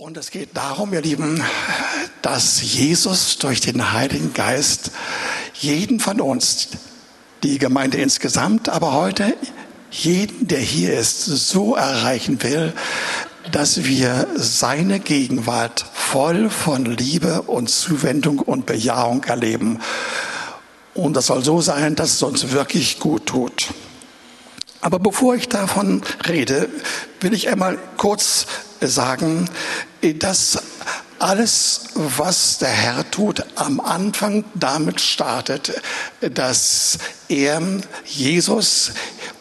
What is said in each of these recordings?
Und es geht darum, ihr Lieben, dass Jesus durch den Heiligen Geist jeden von uns, die Gemeinde insgesamt, aber heute jeden, der hier ist, so erreichen will, dass wir seine Gegenwart voll von Liebe und Zuwendung und Bejahung erleben. Und das soll so sein, dass es uns wirklich gut tut. Aber bevor ich davon rede, will ich einmal kurz sagen, dass alles, was der Herr tut, am Anfang damit startet, dass er Jesus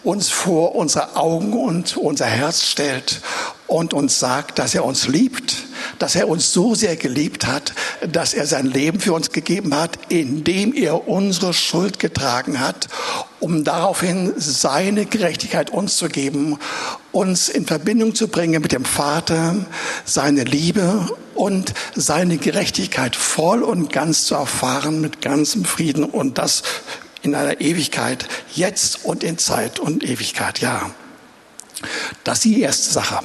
uns vor unsere Augen und unser Herz stellt und uns sagt, dass er uns liebt, dass er uns so sehr geliebt hat, dass er sein Leben für uns gegeben hat, indem er unsere Schuld getragen hat, um daraufhin seine Gerechtigkeit uns zu geben, uns in Verbindung zu bringen mit dem Vater, seine Liebe und seine Gerechtigkeit voll und ganz zu erfahren mit ganzem Frieden und das in einer Ewigkeit, jetzt und in Zeit und Ewigkeit, ja. Das ist die erste Sache.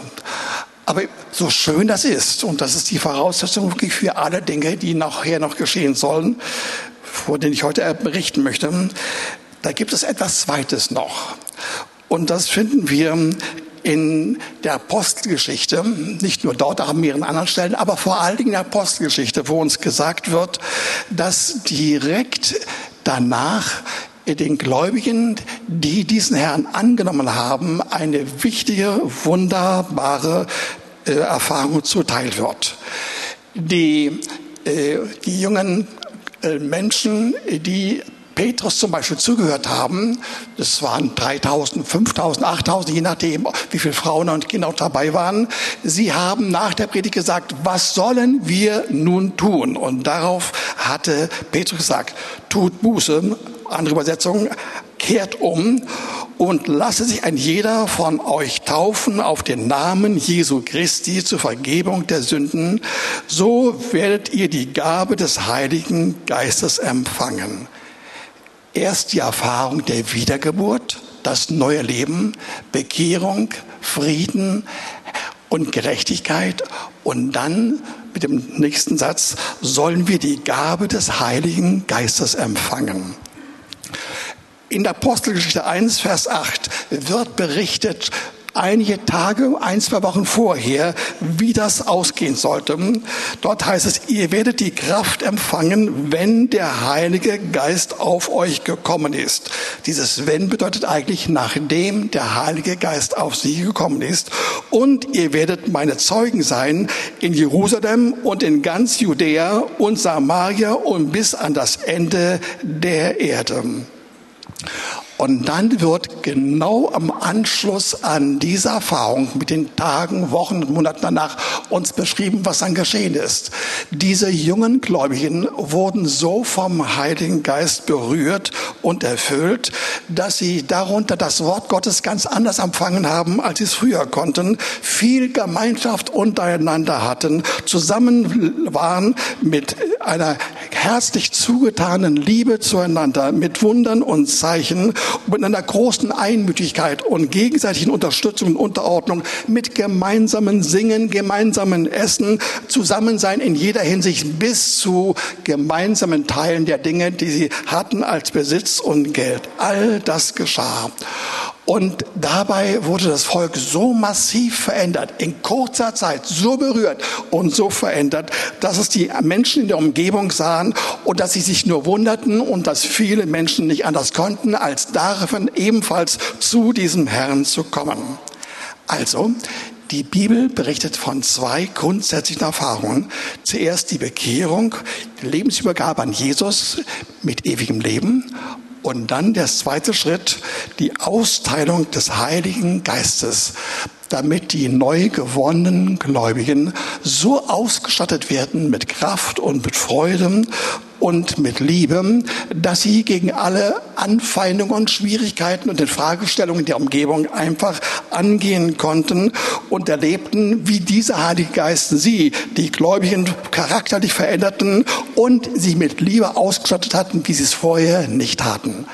Aber so schön das ist, und das ist die Voraussetzung wirklich für alle Dinge, die nachher noch geschehen sollen, vor denen ich heute berichten möchte, da gibt es etwas Zweites noch. Und das finden wir in der Apostelgeschichte, nicht nur dort, auch an mehreren anderen Stellen, aber vor allen Dingen in der Apostelgeschichte, wo uns gesagt wird, dass direkt danach den Gläubigen, die diesen Herrn angenommen haben, eine wichtige, wunderbare äh, Erfahrung zuteil wird. Die, äh, die jungen äh, Menschen, die Petrus zum Beispiel zugehört haben, das waren 3000, 5000, 8000, je nachdem, wie viele Frauen und Kinder dabei waren, sie haben nach der Predigt gesagt, was sollen wir nun tun? Und darauf hatte Petrus gesagt, tut Buße, andere Übersetzung, kehrt um und lasse sich ein jeder von euch taufen auf den Namen Jesu Christi zur Vergebung der Sünden, so werdet ihr die Gabe des Heiligen Geistes empfangen. Erst die Erfahrung der Wiedergeburt, das neue Leben, Bekehrung, Frieden und Gerechtigkeit und dann mit dem nächsten Satz sollen wir die Gabe des Heiligen Geistes empfangen. In der Apostelgeschichte 1, Vers 8 wird berichtet, einige Tage, ein, zwei Wochen vorher, wie das ausgehen sollte. Dort heißt es, ihr werdet die Kraft empfangen, wenn der Heilige Geist auf euch gekommen ist. Dieses wenn bedeutet eigentlich, nachdem der Heilige Geist auf sie gekommen ist. Und ihr werdet meine Zeugen sein in Jerusalem und in ganz Judäa und Samaria und bis an das Ende der Erde. Und dann wird genau am Anschluss an diese Erfahrung mit den Tagen, Wochen Monaten danach uns beschrieben, was dann geschehen ist. Diese jungen Gläubigen wurden so vom Heiligen Geist berührt und erfüllt, dass sie darunter das Wort Gottes ganz anders empfangen haben, als sie es früher konnten, viel Gemeinschaft untereinander hatten, zusammen waren mit einer herzlich zugetanen Liebe zueinander, mit Wundern und Zeichen mit einer großen Einmütigkeit und gegenseitigen Unterstützung und Unterordnung, mit gemeinsamen Singen, gemeinsamen Essen, Zusammensein in jeder Hinsicht bis zu gemeinsamen Teilen der Dinge, die sie hatten als Besitz und Geld. All das geschah. Und dabei wurde das Volk so massiv verändert, in kurzer Zeit so berührt und so verändert, dass es die Menschen in der Umgebung sahen und dass sie sich nur wunderten und dass viele Menschen nicht anders konnten, als darin ebenfalls zu diesem Herrn zu kommen. Also, die Bibel berichtet von zwei grundsätzlichen Erfahrungen. Zuerst die Bekehrung, die Lebensübergabe an Jesus mit ewigem Leben und dann der zweite Schritt, die Austeilung des Heiligen Geistes, damit die neu gewonnenen Gläubigen so ausgestattet werden mit Kraft und mit Freude und mit Liebe, dass sie gegen alle Anfeindungen und Schwierigkeiten und den Fragestellungen der Umgebung einfach angehen konnten und erlebten, wie dieser Heilige Geist sie, die Gläubigen, charakterlich veränderten und sie mit Liebe ausgestattet hatten, wie sie es vorher nicht hatten.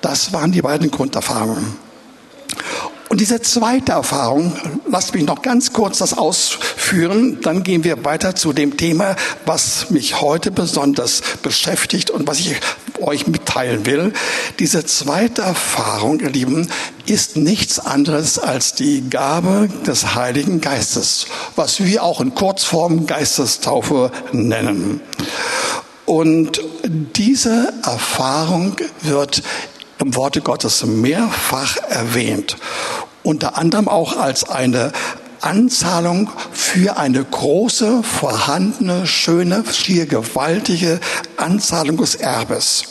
Das waren die beiden Grunderfahrungen. Und diese zweite Erfahrung, lasst mich noch ganz kurz das ausführen, dann gehen wir weiter zu dem Thema, was mich heute besonders beschäftigt und was ich euch mitteilen will. Diese zweite Erfahrung, ihr Lieben, ist nichts anderes als die Gabe des Heiligen Geistes, was wir auch in Kurzform Geistestaufe nennen. Und diese Erfahrung wird im Worte Gottes mehrfach erwähnt. Unter anderem auch als eine Anzahlung für eine große, vorhandene, schöne, schier gewaltige Anzahlung des Erbes.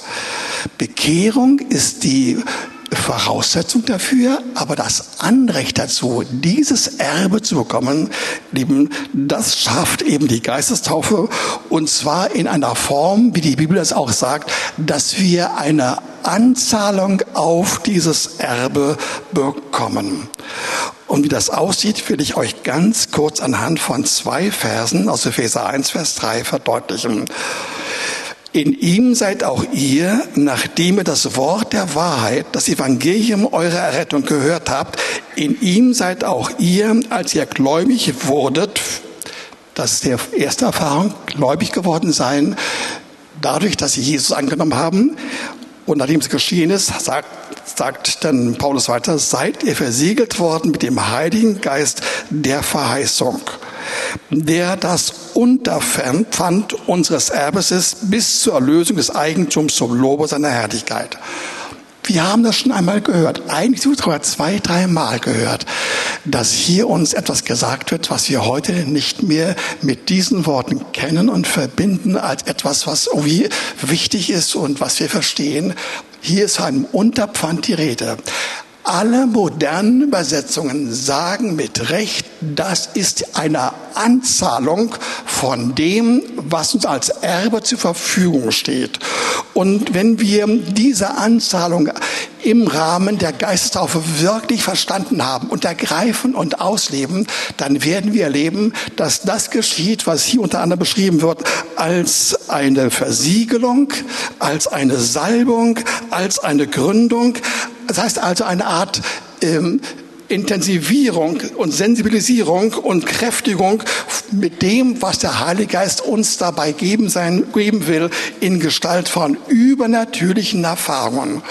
Bekehrung ist die Voraussetzung dafür, aber das Anrecht dazu, dieses Erbe zu bekommen, lieben, das schafft eben die Geistestaufe und zwar in einer Form, wie die Bibel es auch sagt, dass wir eine Anzahlung auf dieses Erbe bekommen. Und wie das aussieht, will ich euch ganz kurz anhand von zwei Versen aus Epheser 1, Vers 3 verdeutlichen. In ihm seid auch ihr, nachdem ihr das Wort der Wahrheit, das Evangelium eurer Errettung gehört habt, in ihm seid auch ihr, als ihr gläubig wurdet, das ist die erste Erfahrung, gläubig geworden sein, dadurch, dass sie Jesus angenommen haben. Und nachdem es geschehen ist, sagt, sagt dann Paulus weiter, seid ihr versiegelt worden mit dem Heiligen Geist der Verheißung der das Unterpfand unseres Erbes ist, bis zur Erlösung des Eigentums zum Lobe seiner Herrlichkeit. Wir haben das schon einmal gehört, eigentlich sogar zwei, dreimal gehört, dass hier uns etwas gesagt wird, was wir heute nicht mehr mit diesen Worten kennen und verbinden als etwas, was irgendwie wichtig ist und was wir verstehen. Hier ist ein Unterpfand die Rede. Alle modernen Übersetzungen sagen mit Recht, das ist eine Anzahlung von dem, was uns als Erbe zur Verfügung steht. Und wenn wir diese Anzahlung im Rahmen der Geistestaufe wirklich verstanden haben und ergreifen und ausleben, dann werden wir erleben, dass das geschieht, was hier unter anderem beschrieben wird, als eine Versiegelung, als eine Salbung, als eine Gründung, das heißt also eine Art ähm, Intensivierung und Sensibilisierung und Kräftigung mit dem, was der Heilige Geist uns dabei geben, sein, geben will, in Gestalt von übernatürlichen Erfahrungen.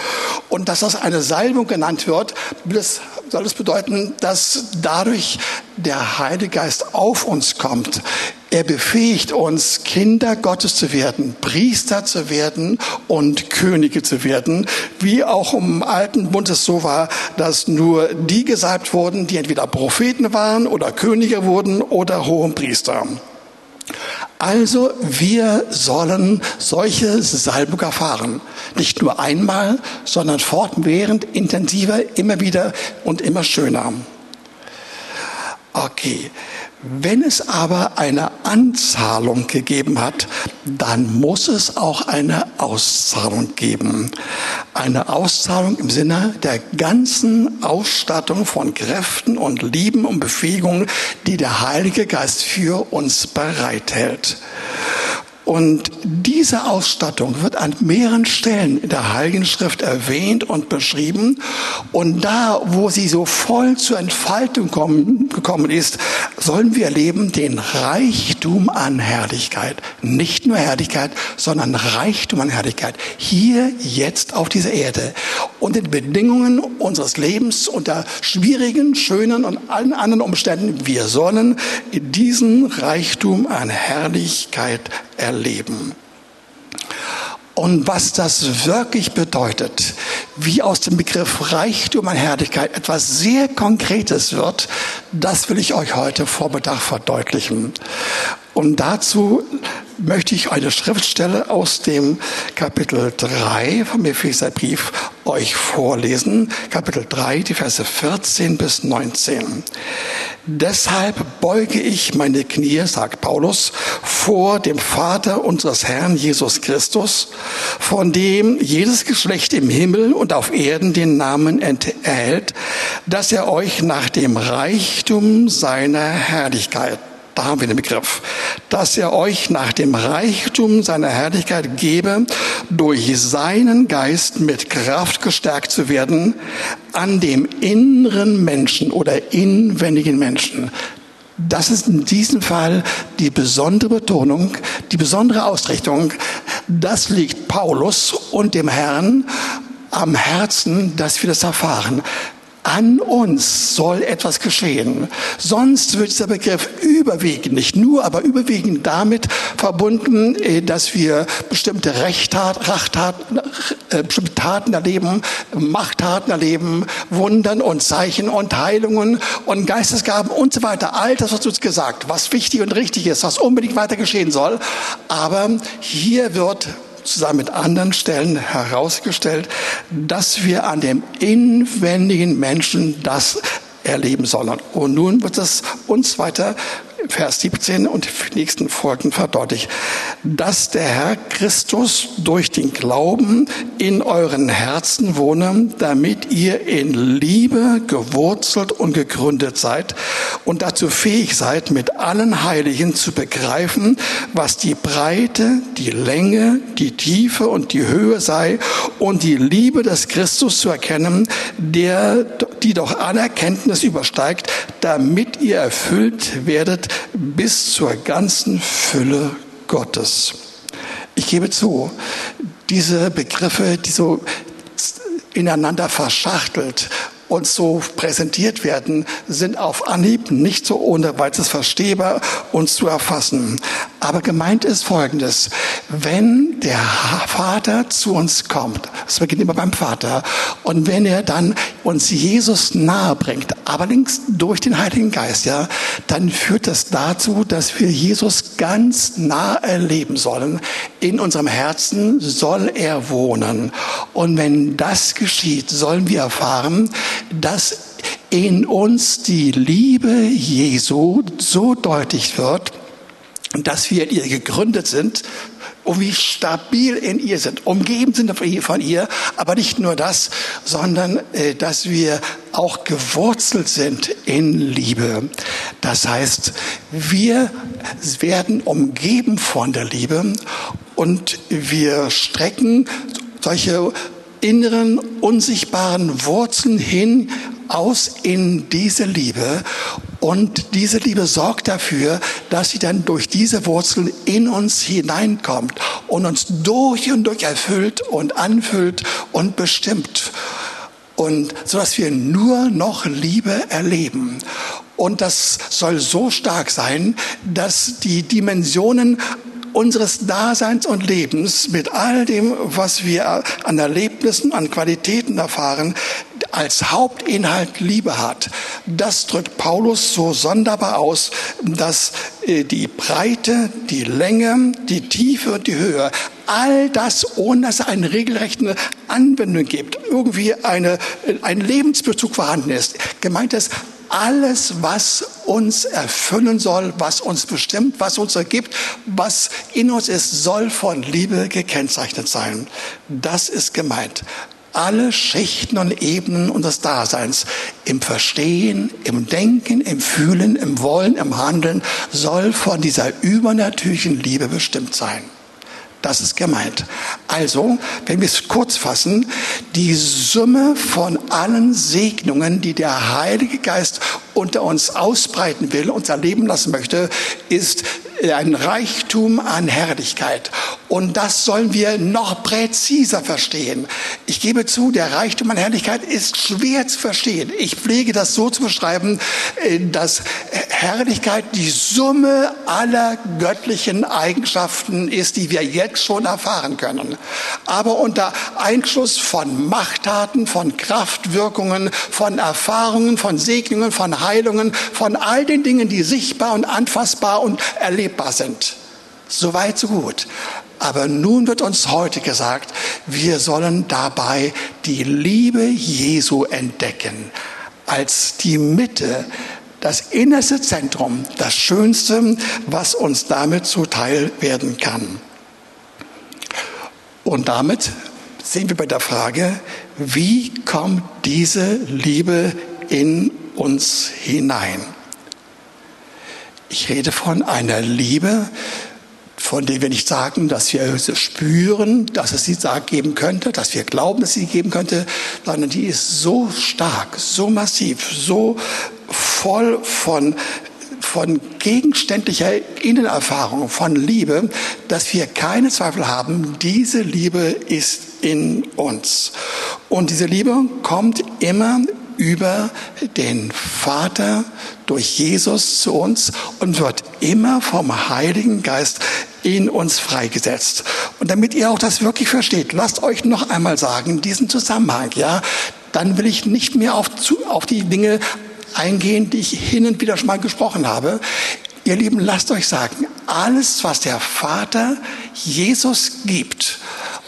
Und dass das eine Salbung genannt wird, das soll es bedeuten, dass dadurch der Heilige Geist auf uns kommt. Er befähigt uns, Kinder Gottes zu werden, Priester zu werden und Könige zu werden, wie auch im alten Bund es so war, dass nur die gesalbt wurden, die entweder Propheten waren oder Könige wurden oder hohen Priester. Also wir sollen solche Salbung erfahren. Nicht nur einmal, sondern fortwährend, intensiver, immer wieder und immer schöner. Okay, wenn es aber eine Anzahlung gegeben hat, dann muss es auch eine Auszahlung geben. Eine Auszahlung im Sinne der ganzen Ausstattung von Kräften und Lieben und Befähigungen, die der Heilige Geist für uns bereithält. Und diese Ausstattung wird an mehreren Stellen in der Heiligen Schrift erwähnt und beschrieben. Und da, wo sie so voll zur Entfaltung kommen, gekommen ist, sollen wir erleben den Reichtum an Herrlichkeit. Nicht nur Herrlichkeit, sondern Reichtum an Herrlichkeit. Hier, jetzt auf dieser Erde. Und den Bedingungen unseres Lebens, unter schwierigen, schönen und allen anderen Umständen, wir sollen diesen Reichtum an Herrlichkeit erleben. Und was das wirklich bedeutet, wie aus dem Begriff Reichtum an Herrlichkeit etwas sehr Konkretes wird, das will ich euch heute Vormittag verdeutlichen. Und dazu möchte ich eine Schriftstelle aus dem Kapitel 3 vom Epheserbrief euch vorlesen. Kapitel 3, die Verse 14 bis 19. Deshalb beuge ich meine Knie, sagt Paulus, vor dem Vater unseres Herrn Jesus Christus, von dem jedes Geschlecht im Himmel und auf Erden den Namen erhält, dass er euch nach dem Reichtum seiner Herrlichkeit Da haben wir den Begriff. Dass er euch nach dem Reichtum seiner Herrlichkeit gebe, durch seinen Geist mit Kraft gestärkt zu werden, an dem inneren Menschen oder inwendigen Menschen. Das ist in diesem Fall die besondere Betonung, die besondere Ausrichtung. Das liegt Paulus und dem Herrn am Herzen, dass wir das erfahren. An uns soll etwas geschehen. Sonst wird dieser Begriff überwiegend, nicht nur, aber überwiegend damit verbunden, äh, dass wir bestimmte Rechttaten, Rachtaten, äh, bestimmte Taten erleben, Machttaten erleben, Wundern und Zeichen und Heilungen und Geistesgaben und so weiter. All das, was uns gesagt, was wichtig und richtig ist, was unbedingt weiter geschehen soll. Aber hier wird zusammen mit anderen Stellen herausgestellt, dass wir an dem inwendigen Menschen das erleben sollen. Und nun wird es uns weiter Vers 17 und die nächsten Folgen verdeutlicht, dass der Herr Christus durch den Glauben in euren Herzen wohne, damit ihr in Liebe gewurzelt und gegründet seid und dazu fähig seid, mit allen Heiligen zu begreifen, was die Breite, die Länge, die Tiefe und die Höhe sei und die Liebe des Christus zu erkennen, der, die doch alle Erkenntnis übersteigt, damit ihr erfüllt werdet bis zur ganzen Fülle Gottes. Ich gebe zu, diese Begriffe, die so ineinander verschachtelt uns so präsentiert werden, sind auf Anhieb nicht so ohne weiteres verstehbar und zu erfassen. Aber gemeint ist Folgendes. Wenn der Vater zu uns kommt, es beginnt immer beim Vater, und wenn er dann uns Jesus nahe bringt, allerdings durch den Heiligen Geist, ja, dann führt das dazu, dass wir Jesus ganz nah erleben sollen. In unserem Herzen soll er wohnen. Und wenn das geschieht, sollen wir erfahren, dass in uns die Liebe Jesu so deutlich wird, dass wir in ihr gegründet sind und wie stabil in ihr sind, umgeben sind von ihr, aber nicht nur das, sondern äh, dass wir auch gewurzelt sind in Liebe. Das heißt, wir werden umgeben von der Liebe und wir strecken solche inneren, unsichtbaren Wurzeln hin aus in diese Liebe. Und diese Liebe sorgt dafür, dass sie dann durch diese Wurzeln in uns hineinkommt und uns durch und durch erfüllt und anfüllt und bestimmt. Und so dass wir nur noch Liebe erleben. Und das soll so stark sein, dass die Dimensionen unseres Daseins und Lebens mit all dem, was wir an Erlebnissen, an Qualitäten erfahren, als Hauptinhalt Liebe hat. Das drückt Paulus so sonderbar aus, dass äh, die Breite, die Länge, die Tiefe und die Höhe, all das, ohne dass es eine regelrechte Anwendung gibt, irgendwie eine, äh, ein Lebensbezug vorhanden ist. Gemeint ist, alles, was uns erfüllen soll, was uns bestimmt, was uns ergibt, was in uns ist, soll von Liebe gekennzeichnet sein. Das ist gemeint. Alle Schichten und Ebenen unseres Daseins im Verstehen, im Denken, im Fühlen, im Wollen, im Handeln soll von dieser übernatürlichen Liebe bestimmt sein. Das ist gemeint. Also, wenn wir es kurz fassen, die Summe von allen Segnungen, die der Heilige Geist unter uns ausbreiten will, uns erleben lassen möchte, ist ein Reichtum an Herrlichkeit. Und das sollen wir noch präziser verstehen. Ich gebe zu, der Reichtum an Herrlichkeit ist schwer zu verstehen. Ich pflege das so zu beschreiben, äh, dass Herrlichkeit die Summe aller göttlichen Eigenschaften ist, die wir jetzt schon erfahren können. Aber unter Einschluss von Machttaten, von Kraftwirkungen, von Erfahrungen, von Segnungen, von Heilungen, von all den Dingen, die sichtbar und anfassbar und erlebbar sind. So weit, so gut. Aber nun wird uns heute gesagt, wir sollen dabei die Liebe Jesu entdecken als die Mitte, das innerste Zentrum, das Schönste, was uns damit zuteil werden kann. Und damit sind wir bei der Frage, wie kommt diese Liebe in uns hinein? Ich rede von einer Liebe, von der wir nicht sagen, dass wir spüren, dass es sie geben könnte, dass wir glauben, dass sie geben könnte, sondern die ist so stark, so massiv, so voll von von gegenständlicher Innenerfahrung, von Liebe, dass wir keine Zweifel haben, diese Liebe ist in uns. Und diese Liebe kommt immer über den Vater durch Jesus zu uns und wird immer vom Heiligen Geist in uns freigesetzt. Und damit ihr auch das wirklich versteht, lasst euch noch einmal sagen, diesen Zusammenhang, ja, dann will ich nicht mehr auf, auf die Dinge eingehen, die ich hin und wieder schon mal gesprochen habe. Ihr Lieben, lasst euch sagen, alles, was der Vater Jesus gibt,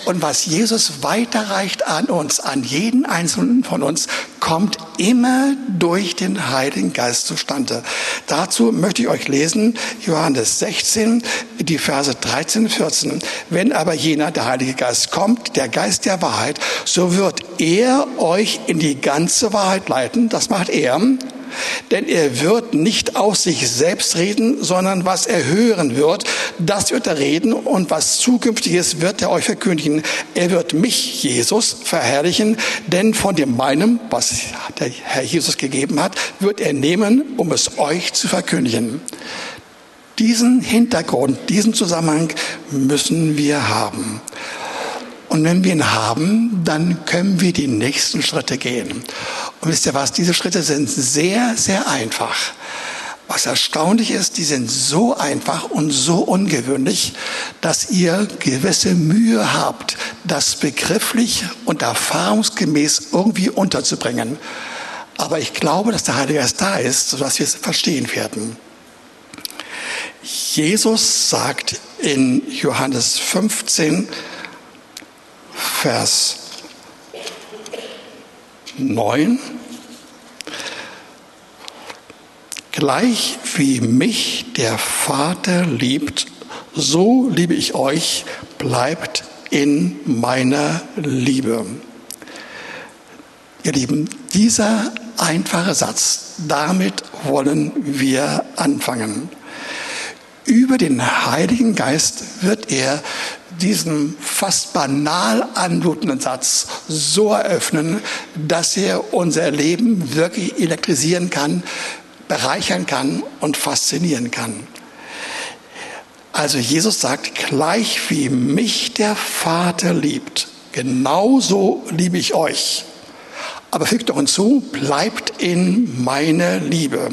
und was Jesus weiterreicht an uns, an jeden einzelnen von uns, kommt immer durch den Heiligen Geist zustande. Dazu möchte ich euch lesen, Johannes 16, die Verse 13, 14. Wenn aber jener, der Heilige Geist, kommt, der Geist der Wahrheit, so wird er euch in die ganze Wahrheit leiten. Das macht er denn er wird nicht aus sich selbst reden, sondern was er hören wird, das wird er reden und was zukünftiges wird er euch verkündigen. Er wird mich, Jesus, verherrlichen, denn von dem meinem, was der Herr Jesus gegeben hat, wird er nehmen, um es euch zu verkündigen. Diesen Hintergrund, diesen Zusammenhang müssen wir haben. Und wenn wir ihn haben, dann können wir die nächsten Schritte gehen. Und wisst ihr was, diese Schritte sind sehr, sehr einfach. Was erstaunlich ist, die sind so einfach und so ungewöhnlich, dass ihr gewisse Mühe habt, das begrifflich und erfahrungsgemäß irgendwie unterzubringen. Aber ich glaube, dass der Heilige Geist da ist, sodass wir es verstehen werden. Jesus sagt in Johannes 15, Vers 9. Gleich wie mich der Vater liebt, so liebe ich euch, bleibt in meiner Liebe. Ihr Lieben, dieser einfache Satz, damit wollen wir anfangen. Über den Heiligen Geist wird er diesen fast banal anmutenden Satz so eröffnen, dass er unser Leben wirklich elektrisieren kann, bereichern kann und faszinieren kann. Also Jesus sagt, gleich wie mich der Vater liebt, genauso liebe ich euch. Aber fügt doch hinzu, bleibt in meiner Liebe.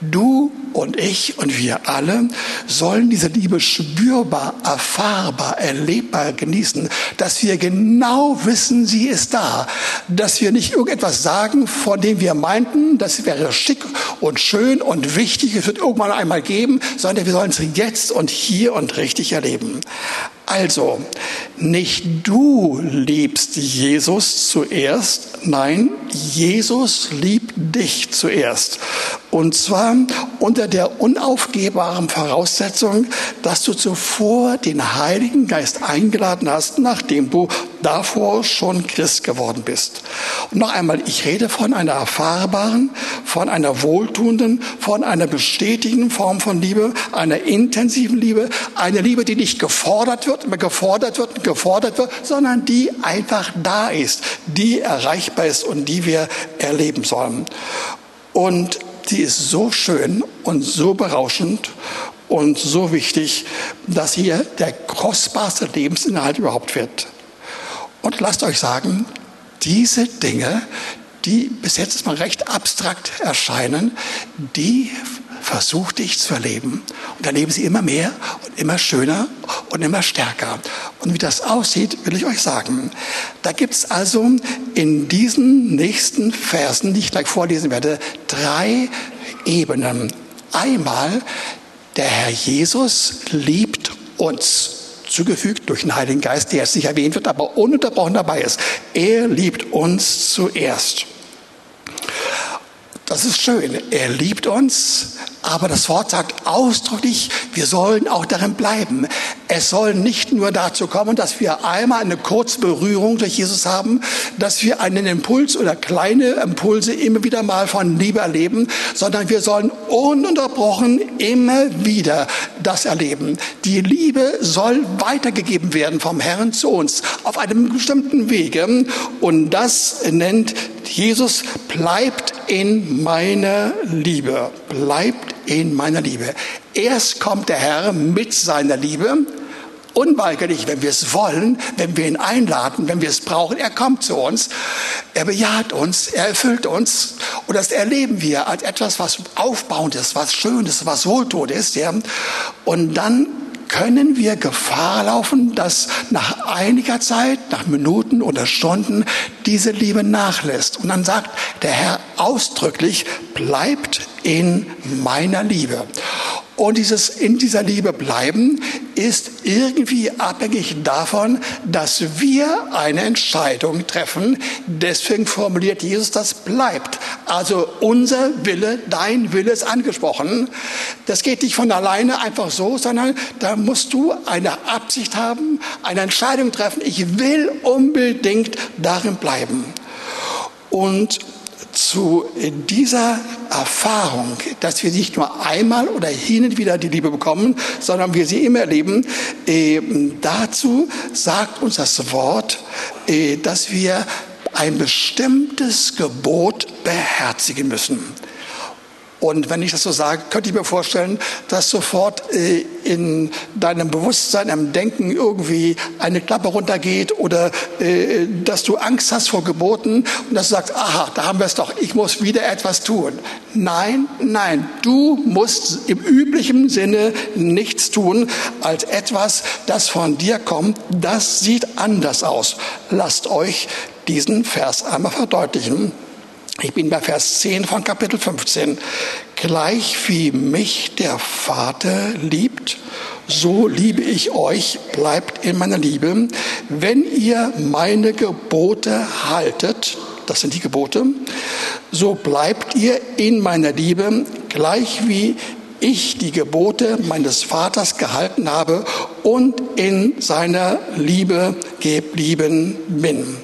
Du und ich und wir alle sollen diese Liebe spürbar, erfahrbar, erlebbar genießen, dass wir genau wissen, sie ist da, dass wir nicht irgendetwas sagen, von dem wir meinten, das wäre schick und schön und wichtig, es wird irgendwann einmal geben, sondern wir sollen es jetzt und hier und richtig erleben. Also, nicht du liebst Jesus zuerst, nein, Jesus liebt dich zuerst. Und zwar unter der unaufgehbaren Voraussetzung, dass du zuvor den Heiligen Geist eingeladen hast, nachdem du davor schon Christ geworden bist. Und noch einmal, ich rede von einer erfahrbaren, von einer wohltuenden, von einer bestätigenden Form von Liebe, einer intensiven Liebe, eine Liebe, die nicht gefordert wird, immer gefordert wird gefordert wird, sondern die einfach da ist, die erreichbar ist und die wir erleben sollen. Und die ist so schön und so berauschend und so wichtig, dass hier der kostbarste Lebensinhalt überhaupt wird. Und lasst euch sagen, diese Dinge, die bis jetzt mal recht abstrakt erscheinen, die versucht dich zu erleben. Und erleben sie immer mehr und immer schöner und immer stärker. Und wie das aussieht, will ich euch sagen. Da gibt es also in diesen nächsten Versen, die ich gleich vorlesen werde, drei Ebenen. Einmal, der Herr Jesus liebt uns zugefügt durch den Heiligen Geist, der jetzt nicht erwähnt wird, aber ununterbrochen dabei ist. Er liebt uns zuerst. Das ist schön. Er liebt uns, Aber das Wort sagt ausdrücklich, wir sollen auch darin bleiben. Es soll nicht nur dazu kommen, dass wir einmal eine kurze Berührung durch Jesus haben, dass wir einen Impuls oder kleine Impulse immer wieder mal von Liebe erleben, sondern wir sollen ununterbrochen immer wieder das erleben. Die Liebe soll weitergegeben werden vom Herrn zu uns auf einem bestimmten Wege. Und das nennt Jesus, bleibt in meiner Liebe. Bleibt in meiner Liebe. Erst kommt der Herr mit seiner Liebe. Unweigerlich, wenn wir es wollen, wenn wir ihn einladen, wenn wir es brauchen, er kommt zu uns, er bejaht uns, er erfüllt uns und das erleben wir als etwas, was aufbauend ist, was schön ist, was wohltuend ist. Ja. Und dann können wir Gefahr laufen, dass nach einiger Zeit, nach Minuten oder Stunden, diese Liebe nachlässt. Und dann sagt der Herr ausdrücklich, bleibt in meiner Liebe. Und dieses in dieser Liebe bleiben ist irgendwie abhängig davon, dass wir eine Entscheidung treffen. Deswegen formuliert Jesus, das bleibt. Also unser Wille, dein Wille ist angesprochen. Das geht nicht von alleine einfach so, sondern da musst du eine Absicht haben, eine Entscheidung treffen. Ich will unbedingt darin bleiben. Und zu dieser Erfahrung, dass wir nicht nur einmal oder hin und wieder die Liebe bekommen, sondern wir sie immer erleben, äh, dazu sagt uns das Wort, äh, dass wir ein bestimmtes Gebot beherzigen müssen. Und wenn ich das so sage, könnte ich mir vorstellen, dass sofort äh, in deinem Bewusstsein, im Denken irgendwie eine Klappe runtergeht oder äh, dass du Angst hast vor Geboten und dass du sagst, aha, da haben wir es doch, ich muss wieder etwas tun. Nein, nein, du musst im üblichen Sinne nichts tun als etwas, das von dir kommt. Das sieht anders aus. Lasst euch diesen Vers einmal verdeutlichen. Ich bin bei Vers 10 von Kapitel 15. Gleich wie mich der Vater liebt, so liebe ich euch, bleibt in meiner Liebe. Wenn ihr meine Gebote haltet, das sind die Gebote, so bleibt ihr in meiner Liebe, gleich wie ich die Gebote meines Vaters gehalten habe und in seiner Liebe geblieben bin.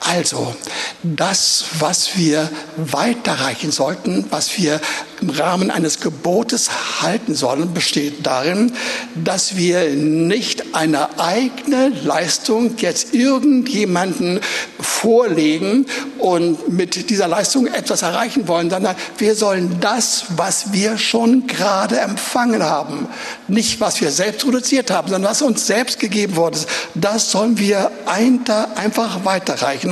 Also, das, was wir weiterreichen sollten, was wir im Rahmen eines Gebotes halten sollen, besteht darin, dass wir nicht eine eigene Leistung jetzt irgendjemanden vorlegen und mit dieser Leistung etwas erreichen wollen, sondern wir sollen das, was wir schon gerade empfangen haben, nicht was wir selbst produziert haben, sondern was uns selbst gegeben worden ist, das sollen wir einfach weiterreichen,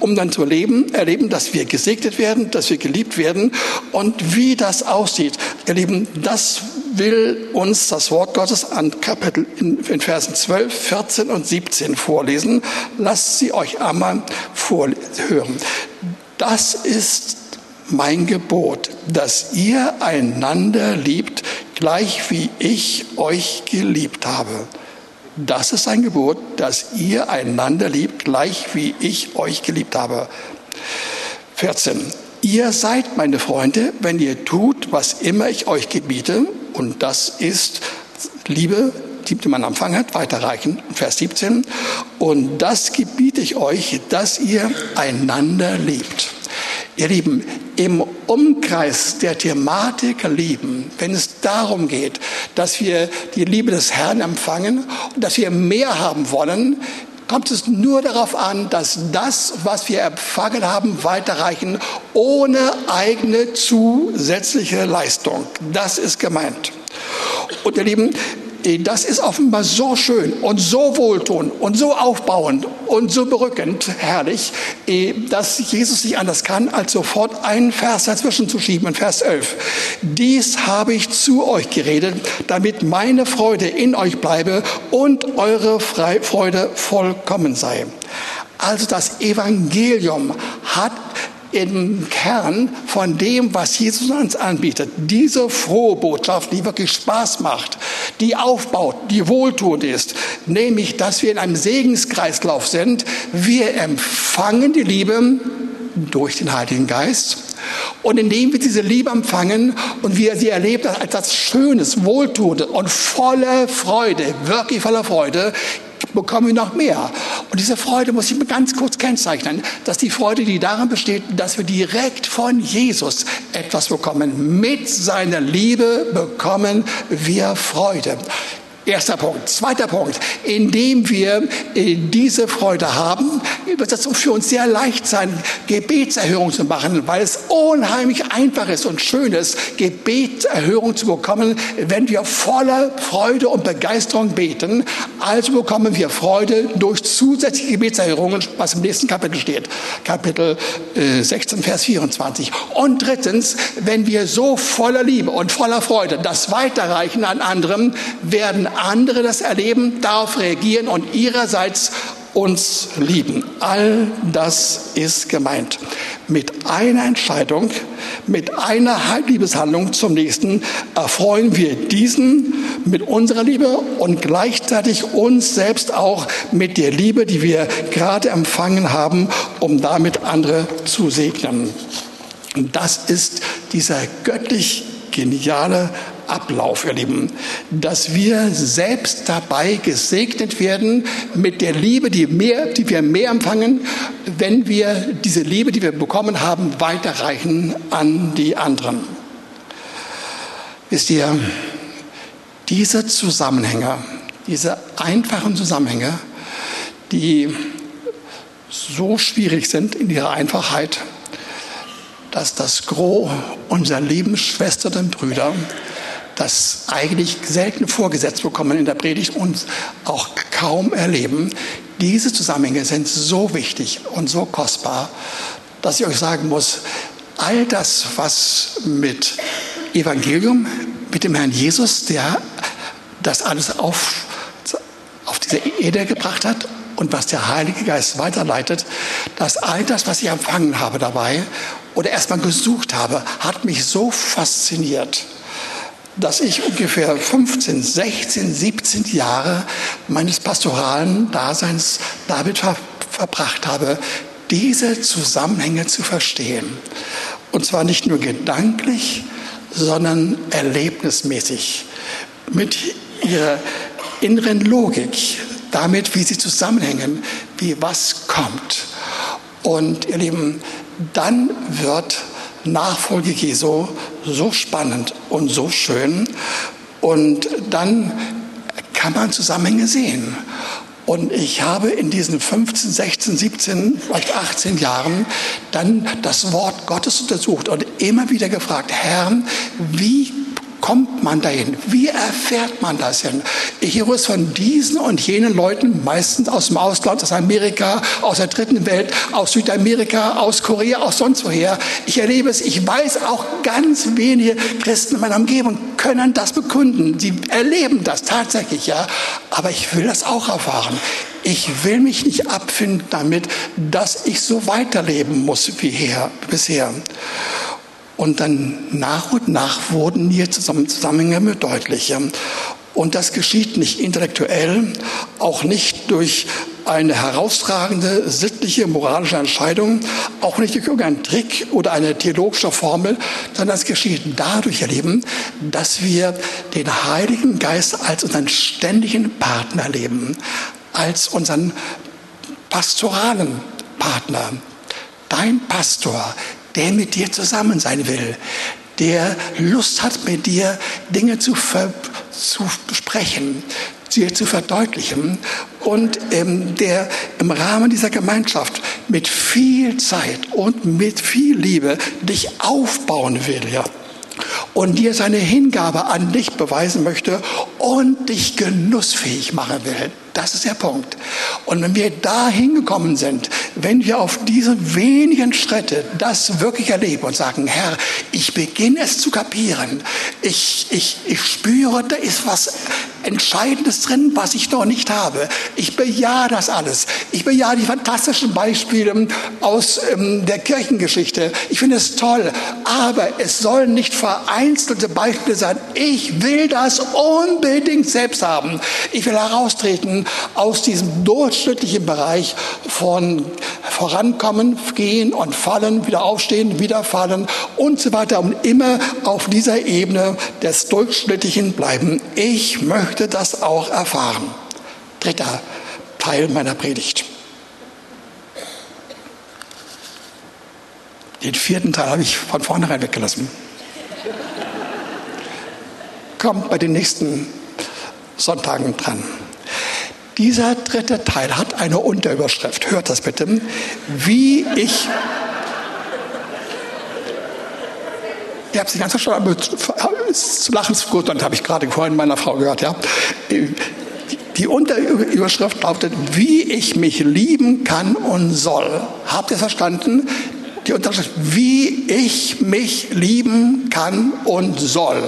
um dann zu leben, erleben, dass wir gesegnet werden, dass wir geliebt werden und wie das das aussieht. Ihr Lieben, das will uns das Wort Gottes an Kapitel in, in Versen 12, 14 und 17 vorlesen. Lasst sie euch einmal vorhören. Das ist mein Gebot, dass ihr einander liebt, gleich wie ich euch geliebt habe. Das ist ein Gebot, dass ihr einander liebt, gleich wie ich euch geliebt habe. 14. Ihr seid meine Freunde, wenn ihr tut, was immer ich euch gebiete. Und das ist Liebe, die man am Anfang hat, weiterreichen. Vers 17. Und das gebiete ich euch, dass ihr einander liebt. Ihr Lieben, im Umkreis der Thematik Lieben, wenn es darum geht, dass wir die Liebe des Herrn empfangen und dass wir mehr haben wollen, kommt es nur darauf an, dass das, was wir empfangen haben, weiterreichen, ohne eigene zusätzliche Leistung. Das ist gemeint. Und ihr Lieben, das ist offenbar so schön und so wohltuend und so aufbauend und so berückend, herrlich, dass Jesus nicht anders kann, als sofort einen Vers dazwischen zu schieben, in Vers 11. Dies habe ich zu euch geredet, damit meine Freude in euch bleibe und eure Freude vollkommen sei. Also das Evangelium hat im Kern von dem, was Jesus uns anbietet. Diese frohe Botschaft, die wirklich Spaß macht, die aufbaut, die wohltuend ist, nämlich, dass wir in einem Segenskreislauf sind. Wir empfangen die Liebe durch den Heiligen Geist Und indem wir diese Liebe empfangen und wir sie erleben als etwas Schönes, Wohltuendes und voller Freude, wirklich voller Freude, bekommen wir noch mehr. Und diese Freude muss ich ganz kurz kennzeichnen, dass die Freude, die darin besteht, dass wir direkt von Jesus etwas bekommen. Mit seiner Liebe bekommen wir Freude. Erster Punkt. Zweiter Punkt. Indem wir äh, diese Freude haben, wird es für uns sehr leicht sein, Gebetserhörung zu machen, weil es unheimlich einfach ist und schön ist, Gebetserhörung zu bekommen, wenn wir voller Freude und Begeisterung beten. Also bekommen wir Freude durch zusätzliche Gebetserhörungen, was im nächsten Kapitel steht. Kapitel 16, äh, Vers 24. Und drittens, wenn wir so voller Liebe und voller Freude das weiterreichen an anderen, werden andere das erleben, darauf reagieren und ihrerseits uns lieben. All das ist gemeint. Mit einer Entscheidung, mit einer Liebeshandlung zum nächsten erfreuen wir diesen mit unserer Liebe und gleichzeitig uns selbst auch mit der Liebe, die wir gerade empfangen haben, um damit andere zu segnen. Und das ist dieser göttlich geniale Ablauf, ihr Lieben, dass wir selbst dabei gesegnet werden mit der Liebe, die, mehr, die wir mehr empfangen, wenn wir diese Liebe, die wir bekommen haben, weiterreichen an die anderen. Wisst ihr, diese Zusammenhänge, diese einfachen Zusammenhänge, die so schwierig sind in ihrer Einfachheit, dass das Gros unserer lieben Schwestern und Brüder das eigentlich selten vorgesetzt bekommen in der Predigt und auch kaum erleben. Diese Zusammenhänge sind so wichtig und so kostbar, dass ich euch sagen muss, all das, was mit Evangelium, mit dem Herrn Jesus, der das alles auf, auf diese Erde gebracht hat und was der Heilige Geist weiterleitet, dass all das, was ich empfangen habe dabei oder erstmal gesucht habe, hat mich so fasziniert dass ich ungefähr 15, 16, 17 Jahre meines pastoralen Daseins damit ver verbracht habe, diese Zusammenhänge zu verstehen. Und zwar nicht nur gedanklich, sondern erlebnismäßig. Mit ihrer inneren Logik, damit, wie sie zusammenhängen, wie was kommt. Und ihr Lieben, dann wird Nachfolge Jesu so spannend und so schön. Und dann kann man Zusammenhänge sehen. Und ich habe in diesen 15, 16, 17, vielleicht 18 Jahren dann das Wort Gottes untersucht und immer wieder gefragt, Herr, wie kommt man dahin? Wie erfährt man das denn? Ich höre es von diesen und jenen Leuten, meistens aus dem Ausland, aus Amerika, aus der dritten Welt, aus Südamerika, aus Korea, aus sonst woher. Ich erlebe es, ich weiß auch ganz wenige Christen in meiner Umgebung können das bekunden. Sie erleben das tatsächlich, ja. Aber ich will das auch erfahren. Ich will mich nicht abfinden damit, dass ich so weiterleben muss wie her, bisher. Und dann nach und nach wurden hier Zusammenhänge deutlicher. Und das geschieht nicht intellektuell, auch nicht durch eine herausragende sittliche, moralische Entscheidung, auch nicht durch irgendeinen Trick oder eine theologische Formel, sondern es geschieht dadurch, ihr Lieben, dass wir den Heiligen Geist als unseren ständigen Partner erleben, als unseren pastoralen Partner. Dein Pastor, der mit dir zusammen sein will, der Lust hat, mit dir Dinge zu, zu sprechen, dir zu verdeutlichen und ähm, der im Rahmen dieser Gemeinschaft mit viel Zeit und mit viel Liebe dich aufbauen will, ja und dir seine Hingabe an dich beweisen möchte und dich genussfähig machen will. Das ist der Punkt. Und wenn wir da hingekommen sind, wenn wir auf diese wenigen Schritte das wirklich erleben und sagen, Herr, ich beginne es zu kapieren, ich, ich, ich spüre, da ist was Entscheidendes drin, was ich noch nicht habe. Ich bejahe das alles. Ich bejahe die fantastischen Beispiele aus ähm, der Kirchengeschichte. Ich finde es toll. Aber es sollen nicht vereinzelte Beispiele sein. Ich will das unbedingt selbst haben. Ich will heraustreten aus diesem durchschnittlichen Bereich von vorankommen, gehen und fallen, wieder aufstehen, wieder fallen und so weiter und immer auf dieser Ebene des Durchschnittlichen bleiben. Ich möchte das auch erfahren. Dritter Teil meiner Predigt. Den vierten Teil habe ich von vornherein weggelassen. Kommt bei den nächsten Sonntagen dran. Dieser dritte Teil hat eine Unterüberschrift. Hört das bitte. Wie ich. Ihr habt es die ganze Zeit schon zu lachen ist gut, und habe ich gerade vorhin meiner Frau gehört, ja. Die Unterüberschrift lautet, wie ich mich lieben kann und soll. Habt ihr verstanden? Die Unterschrift, wie ich mich lieben kann und soll.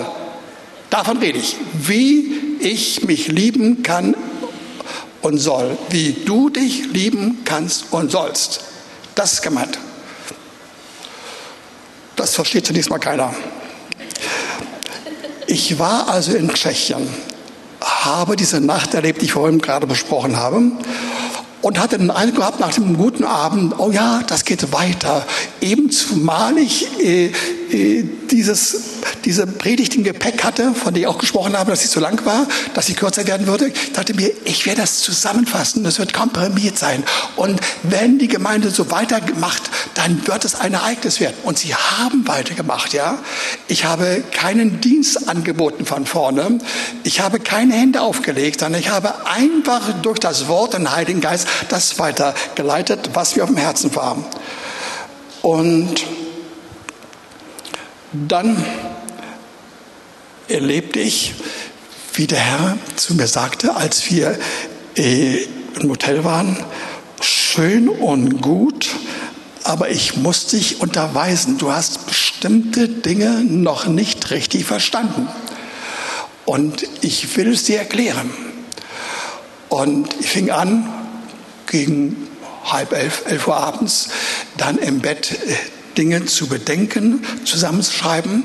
Davon rede ich. Wie ich mich lieben kann und soll. Wie du dich lieben kannst und sollst. Das ist gemeint. Das versteht zunächst mal keiner. Ich war also in Tschechien, habe diese Nacht erlebt, die ich vorhin gerade besprochen habe und hatte den Eindruck gehabt nach dem guten Abend, oh ja, das geht weiter. Eben zumal ich äh, dieses, diese Predigt im Gepäck hatte, von der ich auch gesprochen habe, dass sie zu lang war, dass sie kürzer werden würde. Dachte mir, ich werde das zusammenfassen, das wird komprimiert sein. Und wenn die Gemeinde so weitermacht, dann wird es ein Ereignis werden. Und sie haben weitergemacht, ja. Ich habe keinen Dienst angeboten von vorne. Ich habe keine Hände aufgelegt, sondern ich habe einfach durch das Wort den Heiligen Geist das weitergeleitet, was wir auf dem Herzen waren. Und dann erlebte ich, wie der Herr zu mir sagte, als wir äh, im Hotel waren, schön und gut, aber ich muss dich unterweisen. Du hast bestimmte Dinge noch nicht richtig verstanden. Und ich will es dir erklären. Und ich fing an, gegen halb elf, elf Uhr abends, dann im Bett äh, Dinge zu bedenken, zusammenzuschreiben.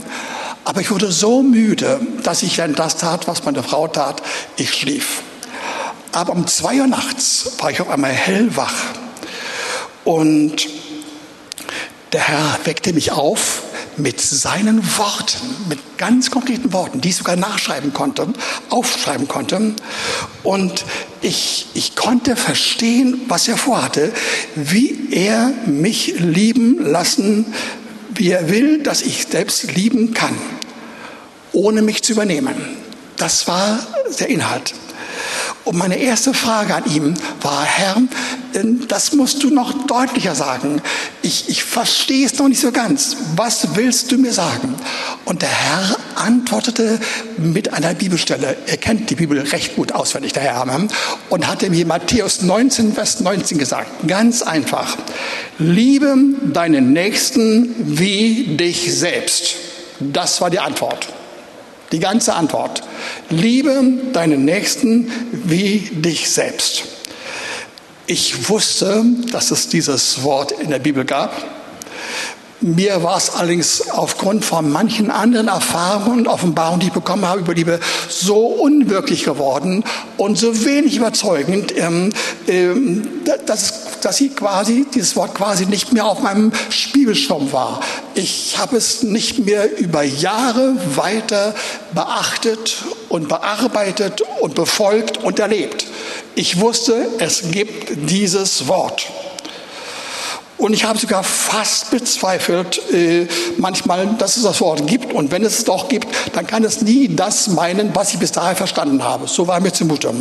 Aber ich wurde so müde, dass ich dann das tat, was meine Frau tat. Ich schlief. Aber um zwei Uhr nachts war ich auf einmal hellwach. Und der Herr weckte mich auf mit seinen Worten, mit ganz konkreten Worten, die ich sogar nachschreiben konnte, aufschreiben konnte. Und ich, ich konnte verstehen, was er vorhatte, wie er mich lieben lassen, wie er will, dass ich selbst lieben kann, ohne mich zu übernehmen. Das war der Inhalt. Und meine erste Frage an ihn war, Herr, das musst du noch deutlicher sagen. Ich, ich verstehe es noch nicht so ganz. Was willst du mir sagen? Und der Herr antwortete mit einer Bibelstelle. Er kennt die Bibel recht gut auswendig, der Herr. Ne? Und hatte mir Matthäus 19, Vers 19 gesagt. Ganz einfach. Liebe deinen Nächsten wie dich selbst. Das war die Antwort. Die ganze Antwort. Liebe deinen Nächsten wie dich selbst. Ich wusste, dass es dieses Wort in der Bibel gab. Mir war es allerdings aufgrund von manchen anderen Erfahrungen und Offenbarungen, die ich bekommen habe über Liebe, so unwirklich geworden und so wenig überzeugend, ähm, ähm, dass, dass sie quasi, dieses Wort quasi nicht mehr auf meinem Spielschirm war. Ich habe es nicht mehr über Jahre weiter beachtet und bearbeitet und befolgt und erlebt. Ich wusste, es gibt dieses Wort. Und ich habe sogar fast bezweifelt, äh, manchmal, dass es das Wort gibt. Und wenn es es doch gibt, dann kann es nie das meinen, was ich bis dahin verstanden habe. So war mir zumute.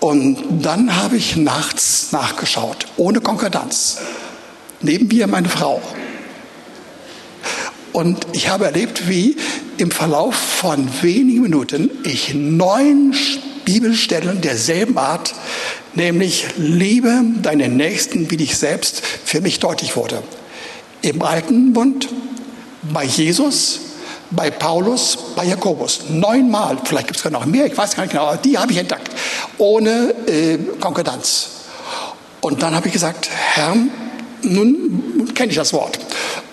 Und dann habe ich nachts nachgeschaut, ohne Konkordanz. Neben mir meine Frau. Und ich habe erlebt, wie im Verlauf von wenigen Minuten ich neun Bibelstellen derselben Art nämlich liebe deinen Nächsten wie dich selbst, für mich deutlich wurde. Im alten Bund, bei Jesus, bei Paulus, bei Jakobus. Neunmal, vielleicht gibt es noch mehr, ich weiß gar nicht genau, aber die habe ich entdeckt, ohne äh, Konkordanz. Und dann habe ich gesagt, Herr, nun kenne ich das Wort.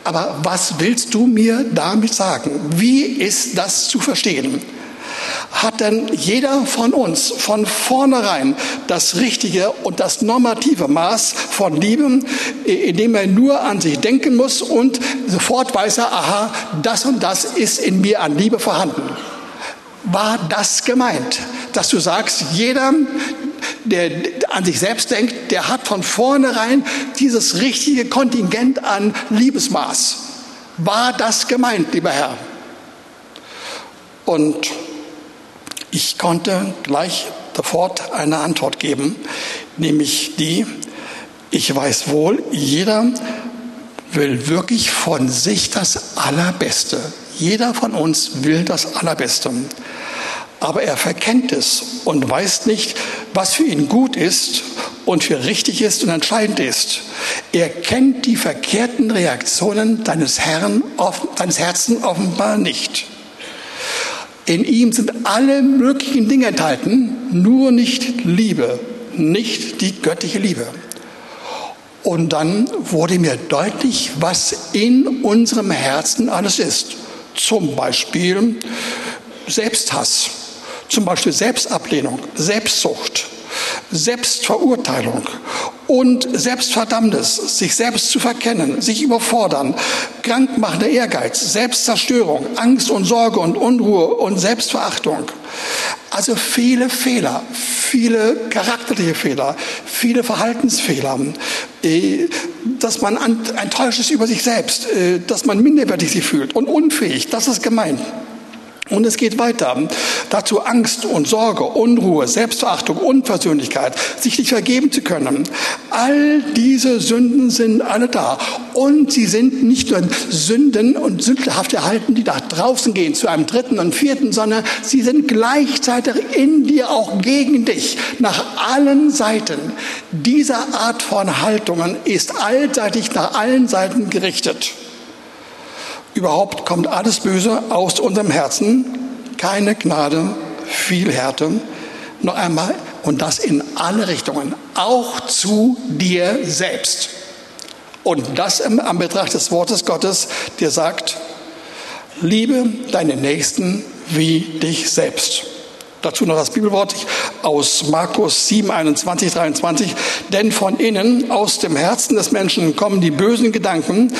Aber was willst du mir damit sagen? Wie ist das zu verstehen? Hat denn jeder von uns von vornherein das richtige und das normative Maß von Liebe, indem er nur an sich denken muss und sofort weiß er, aha, das und das ist in mir an Liebe vorhanden? War das gemeint, dass du sagst, jeder, der an sich selbst denkt, der hat von vornherein dieses richtige Kontingent an Liebesmaß. War das gemeint, lieber Herr? Und ich konnte gleich sofort eine Antwort geben, nämlich die, ich weiß wohl, jeder will wirklich von sich das Allerbeste. Jeder von uns will das Allerbeste aber er verkennt es und weiß nicht, was für ihn gut ist und für richtig ist und entscheidend ist. Er kennt die verkehrten Reaktionen deines Herrn, deines Herzens offenbar nicht. In ihm sind alle möglichen Dinge enthalten, nur nicht Liebe, nicht die göttliche Liebe. Und dann wurde mir deutlich, was in unserem Herzen alles ist. Zum Beispiel Selbsthass zum Beispiel Selbstablehnung, Selbstsucht, Selbstverurteilung und Selbstverdammnis, sich selbst zu verkennen, sich überfordern, krankmachender Ehrgeiz, Selbstzerstörung, Angst und Sorge und Unruhe und Selbstverachtung. Also viele Fehler, viele charakterliche Fehler, viele Verhaltensfehler, äh, dass man enttäuscht ist über sich selbst, äh, dass man minderwertig sich fühlt und unfähig, das ist gemeint. Und es geht weiter. Dazu Angst und Sorge, Unruhe, Selbstverachtung, Unversöhnlichkeit, sich nicht vergeben zu können. All diese Sünden sind alle da. Und sie sind nicht nur Sünden und sündhafte Halten, die nach draußen gehen zu einem dritten und vierten, sondern sie sind gleichzeitig in dir auch gegen dich. Nach allen Seiten. Diese Art von Haltungen ist allseitig nach allen Seiten gerichtet. Überhaupt kommt alles Böse aus unserem Herzen, keine Gnade, viel Härte. Noch einmal, und das in alle Richtungen, auch zu dir selbst. Und das im Anbetracht des Wortes Gottes, der sagt, liebe deine Nächsten wie dich selbst. Dazu noch das Bibelwort aus Markus 7, 21, 23. Denn von innen, aus dem Herzen des Menschen kommen die bösen Gedanken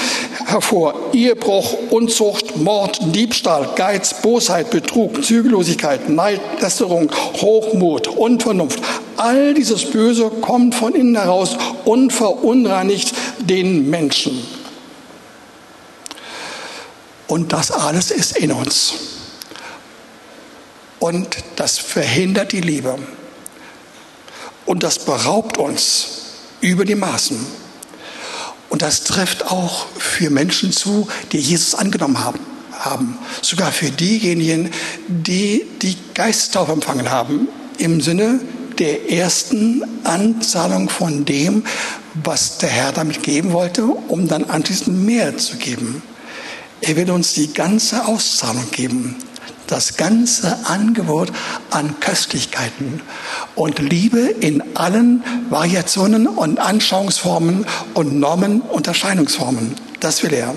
hervor. Ehebruch, Unzucht, Mord, Diebstahl, Geiz, Bosheit, Betrug, Zügellosigkeit, Neid, Lästerung, Hochmut, Unvernunft. All dieses Böse kommt von innen heraus und verunreinigt den Menschen. Und das alles ist in uns und das verhindert die Liebe. Und das beraubt uns über die Maßen. Und das trifft auch für Menschen zu, die Jesus angenommen haben. Sogar für diejenigen, die die Geisttaufe empfangen haben. Im Sinne der ersten Anzahlung von dem, was der Herr damit geben wollte, um dann anschließend mehr zu geben. Er will uns die ganze Auszahlung geben das ganze Angebot an Köstlichkeiten und Liebe in allen Variationen und Anschauungsformen und Normen und Erscheinungsformen. Das will er.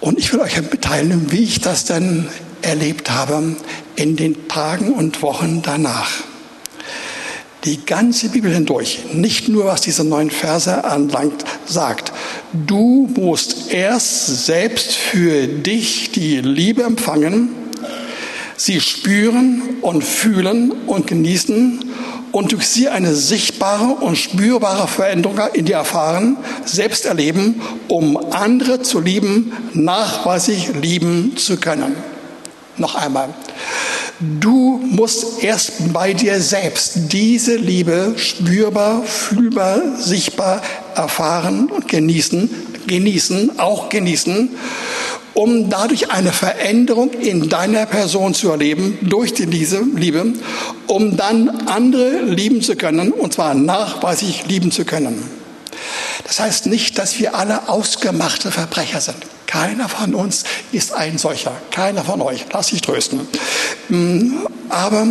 Und ich will euch mitteilen, wie ich das denn erlebt habe in den Tagen und Wochen danach die ganze Bibel hindurch, nicht nur was diese neun Verse anlangt, sagt, du musst erst selbst für dich die Liebe empfangen, sie spüren und fühlen und genießen und durch sie eine sichtbare und spürbare Veränderung in dir erfahren, selbst erleben, um andere zu lieben, nachweislich lieben zu können. Noch einmal. Du musst erst bei dir selbst diese Liebe spürbar, fühlbar, sichtbar erfahren und genießen, genießen, auch genießen, um dadurch eine Veränderung in deiner Person zu erleben, durch diese Liebe, um dann andere lieben zu können, und zwar nachweislich lieben zu können. Das heißt nicht, dass wir alle ausgemachte Verbrecher sind. Keiner von uns ist ein solcher. Keiner von euch. Lass dich trösten. Mm, aber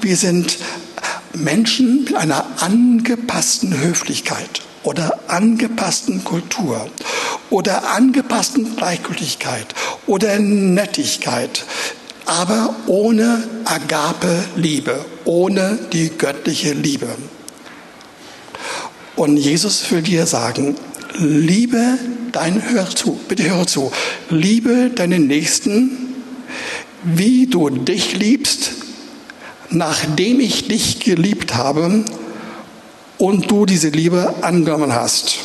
wir sind Menschen mit einer angepassten Höflichkeit oder angepassten Kultur oder angepassten Gleichgültigkeit oder Nettigkeit, aber ohne Agape-Liebe, ohne die göttliche Liebe. Und Jesus will dir sagen, liebe deinen, hör zu, bitte höre zu, liebe deinen Nächsten, wie du dich liebst, nachdem ich dich geliebt habe und du diese Liebe angenommen hast.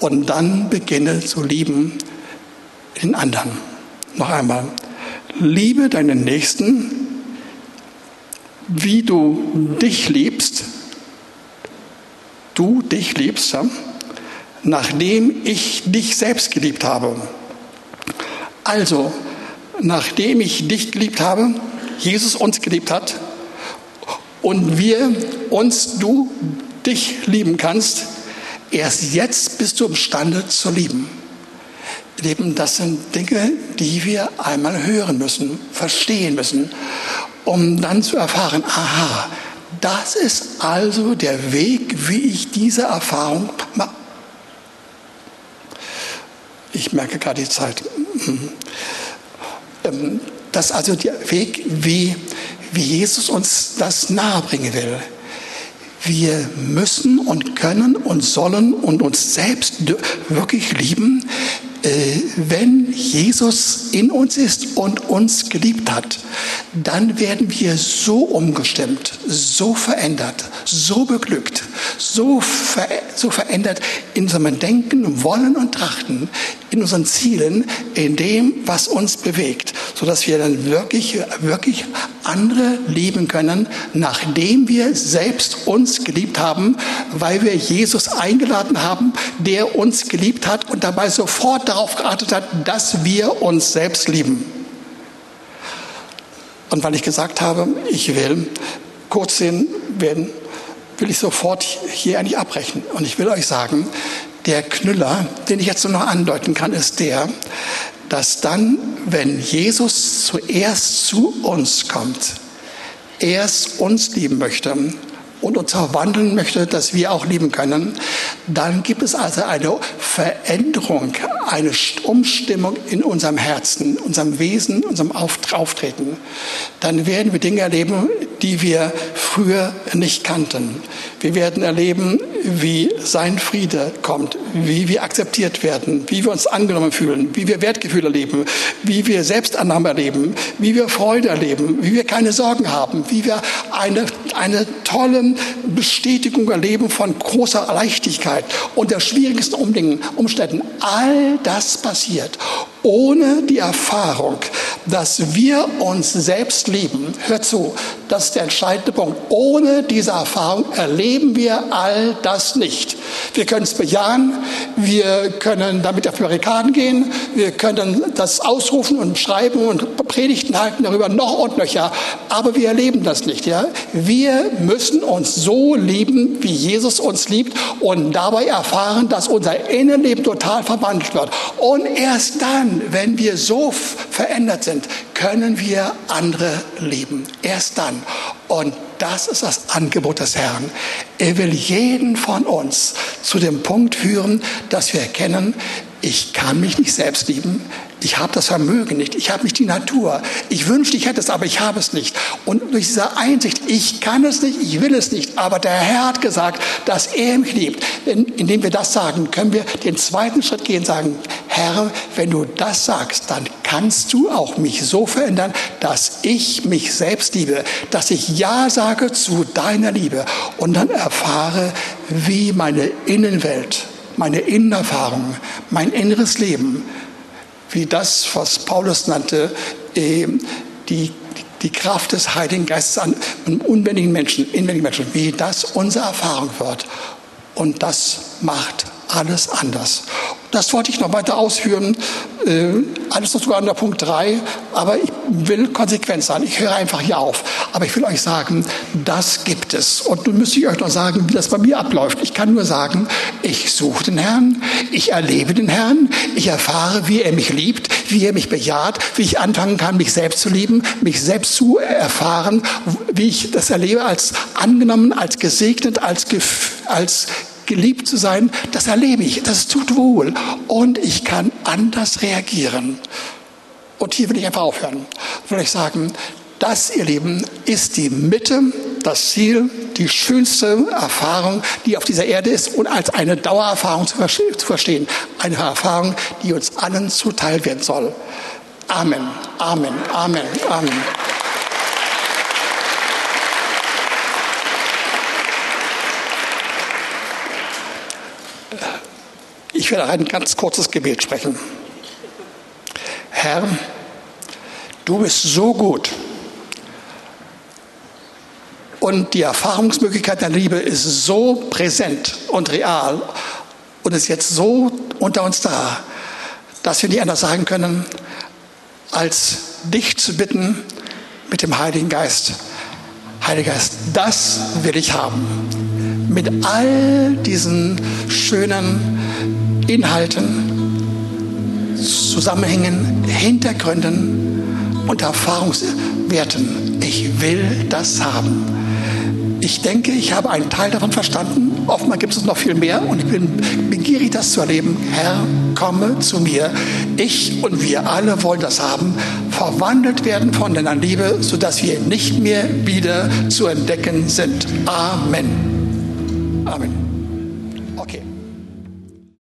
Und dann beginne zu lieben den anderen. Noch einmal, liebe deinen Nächsten, wie du dich liebst, du dich liebst, ja? Nachdem ich dich selbst geliebt habe. Also, nachdem ich dich geliebt habe, Jesus uns geliebt hat und wir uns, du dich lieben kannst, erst jetzt bist du imstande zu lieben. Leben, das sind Dinge, die wir einmal hören müssen, verstehen müssen, um dann zu erfahren, aha, das ist also der Weg, wie ich diese Erfahrung. Ich merke gerade die Zeit. Mhm. Ähm, das ist also der Weg, wie, wie Jesus uns das nahebringen will. Wir müssen und können und sollen und uns selbst wirklich lieben, wenn Jesus in uns ist und uns geliebt hat, dann werden wir so umgestimmt, so verändert, so beglückt, so, ver so verändert in unserem Denken, Wollen und Trachten, in unseren Zielen, in dem, was uns bewegt, sodass wir dann wirklich, wirklich andere lieben können, nachdem wir selbst uns geliebt haben, weil wir Jesus eingeladen haben, der uns geliebt hat und dabei sofort darauf geachtet hat, dass wir uns selbst lieben. Und weil ich gesagt habe, ich will kurz sehen werden, will ich sofort hier eigentlich abbrechen. Und ich will euch sagen, der Knüller, den ich jetzt nur noch andeuten kann, ist der, dass dann, wenn Jesus zuerst zu uns kommt, erst uns lieben möchte und uns verwandeln möchte, dass wir auch lieben können, dann gibt es also eine Veränderung, eine Umstimmung in unserem Herzen, unserem Wesen, unserem Auftreten. Dann werden wir Dinge erleben, die wir früher nicht kannten. Wir werden erleben, wie sein Friede kommt, wie wir akzeptiert werden, wie wir uns angenommen fühlen, wie wir Wertgefühle erleben, wie wir Selbstannahme erleben, wie wir Freude erleben, wie wir keine Sorgen haben, wie wir eine, eine tolle Bestätigung erleben von großer Leichtigkeit und der schwierigsten Umständen. All das passiert ohne die Erfahrung, dass wir uns selbst lieben. Hört zu, das ist der entscheidende Punkt. Ohne diese Erfahrung erleben wir all das nicht. Wir können es bejahen, wir können damit auf Barrikaden gehen, wir können das ausrufen und schreiben und Predigten halten darüber noch und nöcher, aber wir erleben das nicht. Ja? Wir müssen uns so lieben, wie Jesus uns liebt und dabei erfahren, dass unser Innenleben total verwandelt wird. Und erst dann, wenn wir so verändert sind, können wir andere lieben. Erst dann. Und das ist das Angebot des Herrn. Er will jeden von uns zu dem Punkt führen, dass wir erkennen, ich kann mich nicht selbst lieben, ich habe das Vermögen nicht, ich habe nicht die Natur. Ich wünschte, ich hätte es, aber ich habe es nicht. Und durch diese Einsicht, ich kann es nicht, ich will es nicht, aber der Herr hat gesagt, dass er mich liebt. Indem wir das sagen, können wir den zweiten Schritt gehen sagen, Herr, wenn du das sagst, dann kannst du auch mich so verändern, dass ich mich selbst liebe, dass ich Ja sage zu deiner Liebe und dann erfahre, wie meine Innenwelt, meine Innenerfahrung, mein inneres Leben wie das, was Paulus nannte, ähm, die, die Kraft des Heiligen Geistes an unbändigen Menschen, inwendigen Menschen, wie das unsere Erfahrung wird. Und das macht alles anders. Das wollte ich noch weiter ausführen. Äh, alles noch sogar an der Punkt 3. Aber ich will konsequent sein. Ich höre einfach hier auf. Aber ich will euch sagen, das gibt es. Und nun müsste ich euch noch sagen, wie das bei mir abläuft. Ich kann nur sagen, ich suche den Herrn. Ich erlebe den Herrn. Ich erfahre, wie er mich liebt, wie er mich bejaht, wie ich anfangen kann, mich selbst zu lieben, mich selbst zu erfahren, wie ich das erlebe als angenommen, als gesegnet, als, als geliebt zu sein, das erlebe ich, das tut wohl und ich kann anders reagieren. Und hier will ich einfach aufhören. Will ich sagen, das, ihr Lieben, ist die Mitte, das Ziel, die schönste Erfahrung, die auf dieser Erde ist und als eine Dauererfahrung zu verstehen. Eine Erfahrung, die uns allen zuteil werden soll. Amen, Amen, Amen, Amen. Ich werde ein ganz kurzes Gebet sprechen. Herr, du bist so gut. Und die Erfahrungsmöglichkeit der Liebe ist so präsent und real und ist jetzt so unter uns da, dass wir nicht anders sagen können, als dich zu bitten mit dem Heiligen Geist. Heiliger Geist, das will ich haben. Mit all diesen schönen Inhalten, Zusammenhängen, Hintergründen und Erfahrungswerten. Ich will das haben. Ich denke, ich habe einen Teil davon verstanden. Offenbar gibt es noch viel mehr und ich bin begierig, das zu erleben. Herr, komme zu mir. Ich und wir alle wollen das haben. Verwandelt werden von deiner Liebe, sodass wir nicht mehr wieder zu entdecken sind. Amen. Amen. Okay.